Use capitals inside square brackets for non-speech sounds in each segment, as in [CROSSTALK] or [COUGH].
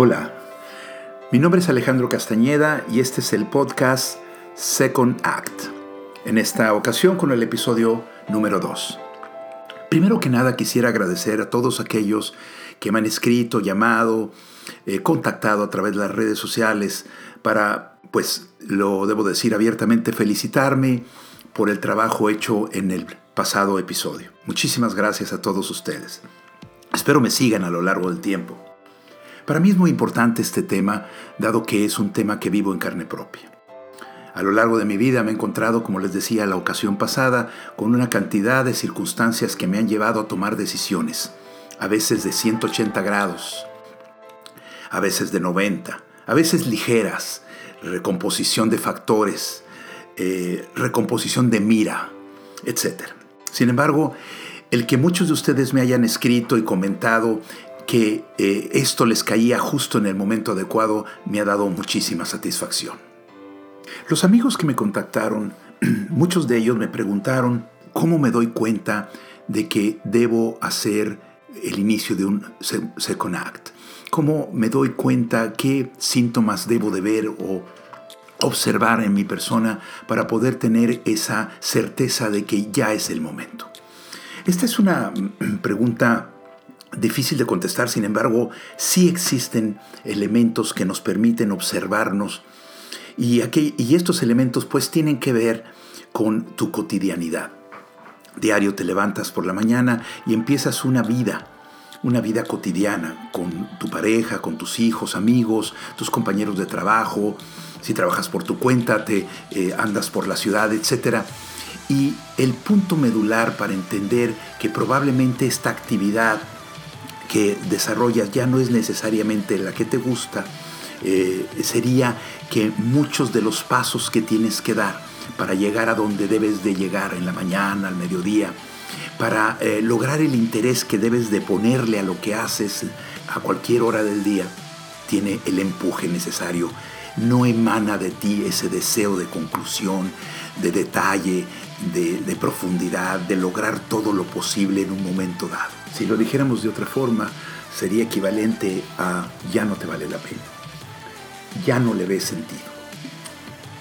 Hola, mi nombre es Alejandro Castañeda y este es el podcast Second Act, en esta ocasión con el episodio número 2. Primero que nada quisiera agradecer a todos aquellos que me han escrito, llamado, eh, contactado a través de las redes sociales para, pues lo debo decir abiertamente, felicitarme por el trabajo hecho en el pasado episodio. Muchísimas gracias a todos ustedes. Espero me sigan a lo largo del tiempo. Para mí es muy importante este tema, dado que es un tema que vivo en carne propia. A lo largo de mi vida me he encontrado, como les decía la ocasión pasada, con una cantidad de circunstancias que me han llevado a tomar decisiones, a veces de 180 grados, a veces de 90, a veces ligeras, recomposición de factores, eh, recomposición de mira, etc. Sin embargo, el que muchos de ustedes me hayan escrito y comentado que eh, esto les caía justo en el momento adecuado me ha dado muchísima satisfacción. Los amigos que me contactaron, [CLEARS THROAT] muchos de ellos me preguntaron cómo me doy cuenta de que debo hacer el inicio de un second act. ¿Cómo me doy cuenta qué síntomas debo de ver o observar en mi persona para poder tener esa certeza de que ya es el momento? Esta es una pregunta difícil de contestar, sin embargo, sí existen elementos que nos permiten observarnos y, y estos elementos pues tienen que ver con tu cotidianidad. Diario te levantas por la mañana y empiezas una vida, una vida cotidiana con tu pareja, con tus hijos, amigos, tus compañeros de trabajo, si trabajas por tu cuenta, te eh, andas por la ciudad, etc. Y el punto medular para entender que probablemente esta actividad que desarrollas ya no es necesariamente la que te gusta, eh, sería que muchos de los pasos que tienes que dar para llegar a donde debes de llegar en la mañana, al mediodía, para eh, lograr el interés que debes de ponerle a lo que haces a cualquier hora del día, tiene el empuje necesario. No emana de ti ese deseo de conclusión, de detalle, de profundidad, de lograr todo lo posible en un momento dado. Si lo dijéramos de otra forma, sería equivalente a ya no te vale la pena, ya no le ves sentido.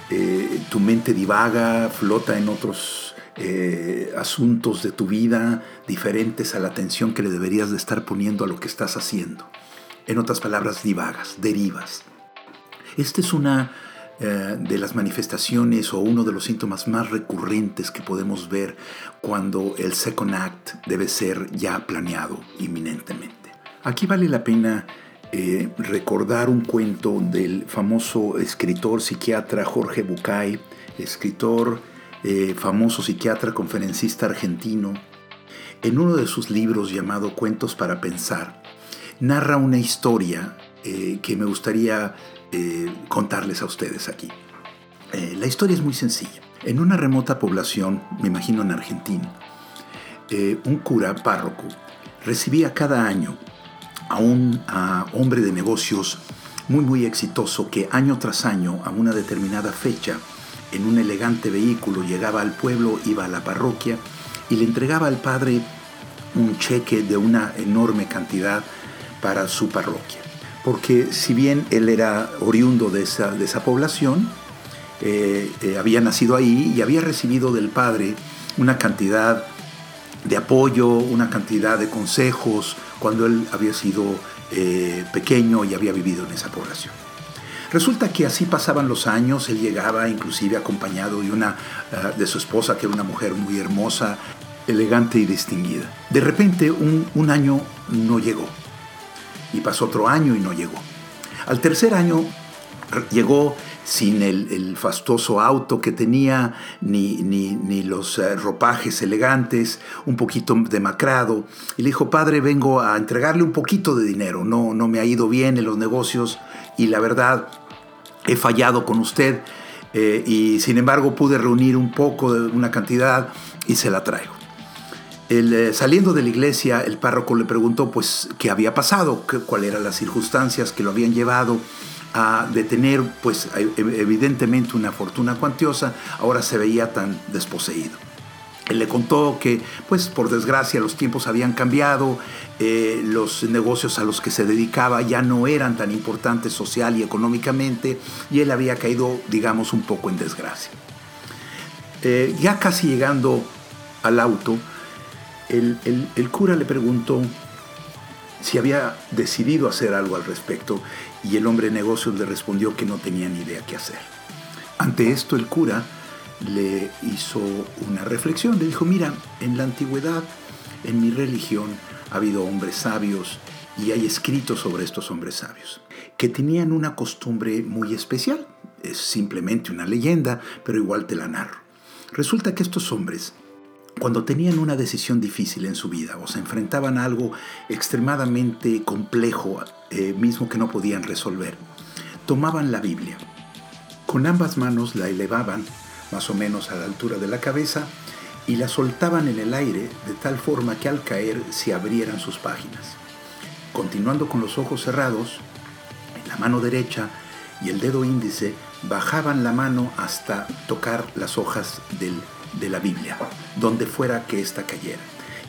Eh, tu mente divaga, flota en otros eh, asuntos de tu vida diferentes a la atención que le deberías de estar poniendo a lo que estás haciendo. En otras palabras, divagas, derivas. Esta es una eh, de las manifestaciones o uno de los síntomas más recurrentes que podemos ver cuando el second act debe ser ya planeado inminentemente. Aquí vale la pena eh, recordar un cuento del famoso escritor psiquiatra Jorge Bucay, escritor eh, famoso psiquiatra conferencista argentino. En uno de sus libros llamado Cuentos para Pensar, narra una historia que me gustaría eh, contarles a ustedes aquí. Eh, la historia es muy sencilla. En una remota población, me imagino en Argentina, eh, un cura párroco recibía cada año a un hombre de negocios muy muy exitoso que año tras año a una determinada fecha en un elegante vehículo llegaba al pueblo, iba a la parroquia y le entregaba al padre un cheque de una enorme cantidad para su parroquia porque si bien él era oriundo de esa, de esa población, eh, eh, había nacido ahí y había recibido del padre una cantidad de apoyo, una cantidad de consejos cuando él había sido eh, pequeño y había vivido en esa población. Resulta que así pasaban los años, él llegaba inclusive acompañado de, una, de su esposa, que era una mujer muy hermosa, elegante y distinguida. De repente un año no llegó y pasó otro año y no llegó. Al tercer año llegó sin el, fastuoso auto que tenía, ni, ni, los eh, ropajes elegantes, un poquito demacrado. Y le dijo, padre, vengo a entregarle un poquito de dinero. No, no me ha ido bien en los negocios y la verdad he fallado con usted. Eh, y sin embargo pude reunir un poco de una cantidad y se la traigo. Eh, saliendo de la iglesia, el párroco le preguntó pues qué había pasado, cuáles eran las circunstancias que lo habían llevado a detener pues e, evidentemente una fortuna cuantiosa, ahora se veía tan desposeído. Él le contó que, pues por desgracia, los tiempos habían cambiado, eh, los negocios a los que se dedicaba ya no eran tan importantes social y económicamente, y él había caído, digamos, un poco en desgracia. Eh, ya casi llegando al auto, el, el cura le preguntó si había decidido hacer algo al respecto, y el hombre de negocios le respondió que no tenía ni idea qué hacer. Ante esto, el cura le hizo una reflexión. Le dijo, mira, en la antigüedad, en mi religión, ha habido hombres sabios y hay escritos sobre estos hombres sabios, que tenían una costumbre muy especial. Es simplemente una leyenda, pero igual te la narro. Resulta que estos hombres, cuando tenían una decisión difícil en su vida o se enfrentaban a algo extremadamente complejo, eh, mismo que no podían resolver, tomaban la Biblia. Con ambas manos la elevaban más o menos a la altura de la cabeza, y la soltaban en el aire de tal forma que al caer se abrieran sus páginas. Continuando con los ojos cerrados, en la mano derecha y el dedo índice bajaban la mano hasta tocar las hojas de la Biblia, donde fuera que ésta cayera.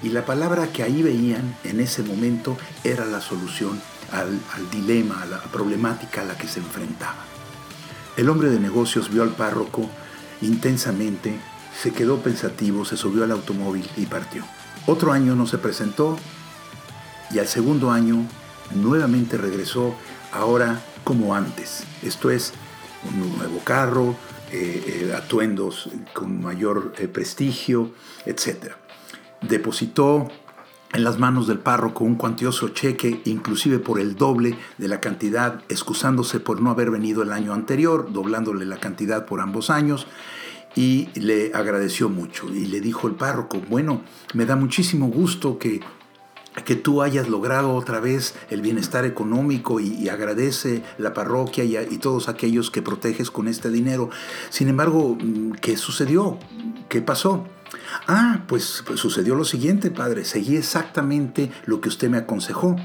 Y la palabra que ahí veían en ese momento era la solución al, dilema, a la problemática a la que se enfrentaba. El hombre de negocios vio al párroco intensamente, se quedó pensativo, se subió al automóvil y partió. Otro año no se presentó y al segundo año nuevamente regresó, ahora como antes. Esto es, un nuevo carro, eh, eh, atuendos con mayor eh, prestigio, etc. Depositó en las manos del párroco un cuantioso cheque, inclusive por el doble de la cantidad, excusándose por no haber venido el año anterior, doblándole la cantidad por ambos años, y le agradeció mucho. Y le dijo el párroco, bueno, me da muchísimo gusto que que tú hayas logrado otra vez el bienestar económico y, agradece la parroquia y, todos aquellos que proteges con este dinero. Sin embargo, ¿qué sucedió? ¿Qué pasó? Ah, pues, sucedió lo siguiente, padre. Seguí exactamente lo que usted me aconsejó.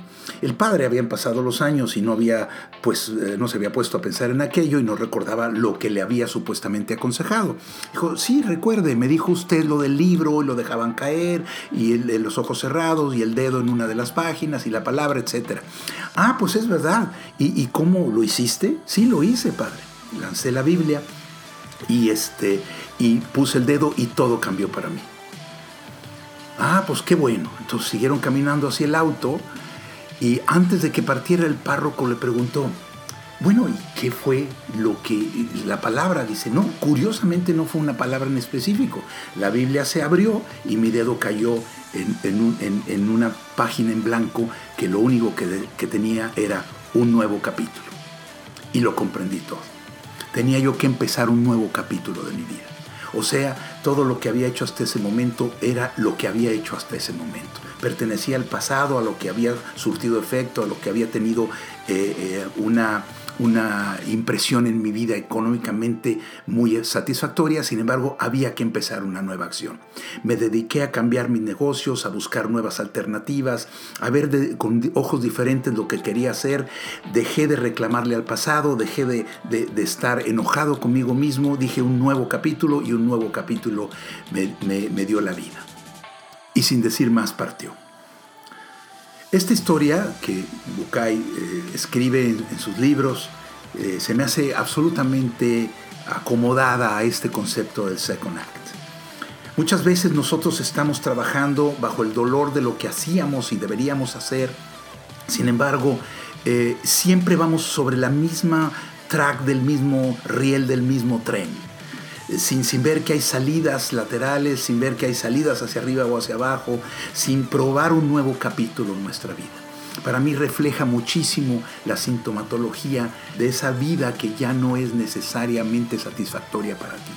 El padre habían pasado los años y no había, pues, eh, no se había puesto a pensar en aquello y no recordaba lo que le había supuestamente aconsejado. Dijo, sí, recuerde, me dijo usted lo del libro y lo dejaban caer y los ojos cerrados y el dedo en una de las páginas y la palabra, etc. Ah, pues es verdad. ¿Y, y cómo lo hiciste? Sí, lo hice, padre. Lancé la Biblia y este y puse el dedo y todo cambió para mí. Ah, pues qué bueno. Entonces siguieron caminando hacia el auto y antes de que partiera el párroco le preguntó, bueno, ¿y qué fue lo que la palabra dice? No, curiosamente no fue una palabra en específico. La Biblia se abrió y mi dedo cayó en, una página en blanco que lo único que, que tenía era un nuevo capítulo. Y lo comprendí todo. Tenía yo que empezar un nuevo capítulo de mi vida. O sea, todo lo que había hecho hasta ese momento era lo que había hecho hasta ese momento. Pertenecía al pasado, a lo que había surtido efecto, a lo que había tenido eh, eh, una una impresión en mi vida económicamente muy satisfactoria, sin embargo había que empezar una nueva acción. Me dediqué a cambiar mis negocios, a buscar nuevas alternativas, a ver con ojos diferentes lo que quería hacer, dejé de reclamarle al pasado, dejé de, estar enojado conmigo mismo, dije un nuevo capítulo y un nuevo capítulo me, dio la vida. Y sin decir más partió. Esta historia que Bucay eh, escribe en, sus libros eh, se me hace absolutamente acomodada a este concepto del Second Act. Muchas veces nosotros estamos trabajando bajo el dolor de lo que hacíamos y deberíamos hacer. Sin embargo, eh, siempre vamos sobre la misma track del mismo riel del mismo tren sin, sin ver que hay salidas laterales, sin ver que hay salidas hacia arriba o hacia abajo, sin probar un nuevo capítulo en nuestra vida. Para mí refleja muchísimo la sintomatología de esa vida que ya no es necesariamente satisfactoria para ti.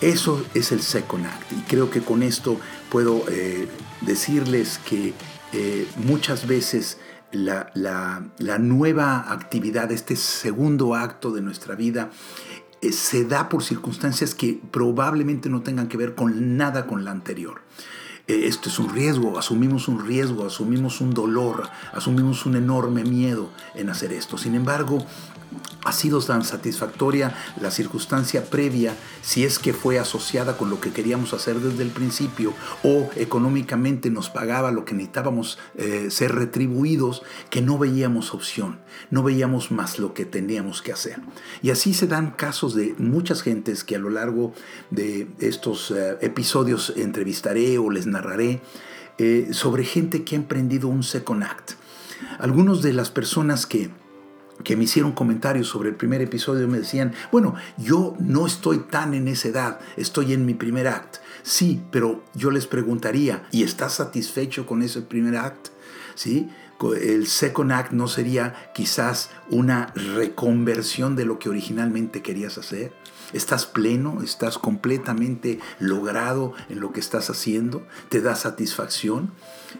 Eso es el second act y creo que con esto puedo eh, decirles que eh, muchas veces la, la, nueva actividad, este segundo acto de nuestra vida, se da por circunstancias que probablemente no tengan que ver con nada con la anterior. Eh, esto es un riesgo, asumimos un riesgo, asumimos un dolor, asumimos un enorme miedo en hacer esto. Sin embargo, ha sido tan satisfactoria la circunstancia previa si es que fue asociada con lo que queríamos hacer desde el principio o económicamente nos pagaba lo que necesitábamos eh, ser retribuidos que no veíamos opción, no veíamos más lo que teníamos que hacer. Y así se dan casos de muchas gentes que a lo largo de estos eh, episodios entrevistaré o les narraré eh, sobre gente que ha emprendido un second act. Algunos de las personas que que me hicieron comentarios sobre el primer episodio me decían, bueno, yo no estoy tan en esa edad, estoy en mi primer act. Sí, pero yo les preguntaría, ¿y estás satisfecho con ese primer act? ¿Sí? El second act no sería quizás una reconversión de lo que originalmente querías hacer. ¿Estás pleno? ¿Estás completamente logrado en lo que estás haciendo? ¿Te da satisfacción?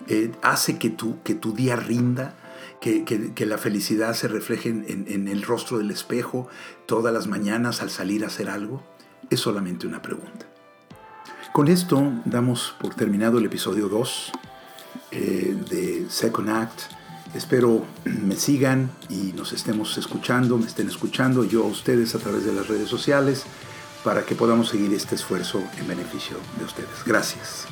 Eh, ¿Hace que tu, que tu día rinda? que, la felicidad se refleje en, el rostro del espejo todas las mañanas al salir a hacer algo? Es solamente una pregunta. Con esto damos por terminado el episodio 2 eh, de Second Act. Espero me sigan y nos estemos escuchando, me estén escuchando yo a ustedes a través de las redes sociales para que podamos seguir este esfuerzo en beneficio de ustedes. Gracias.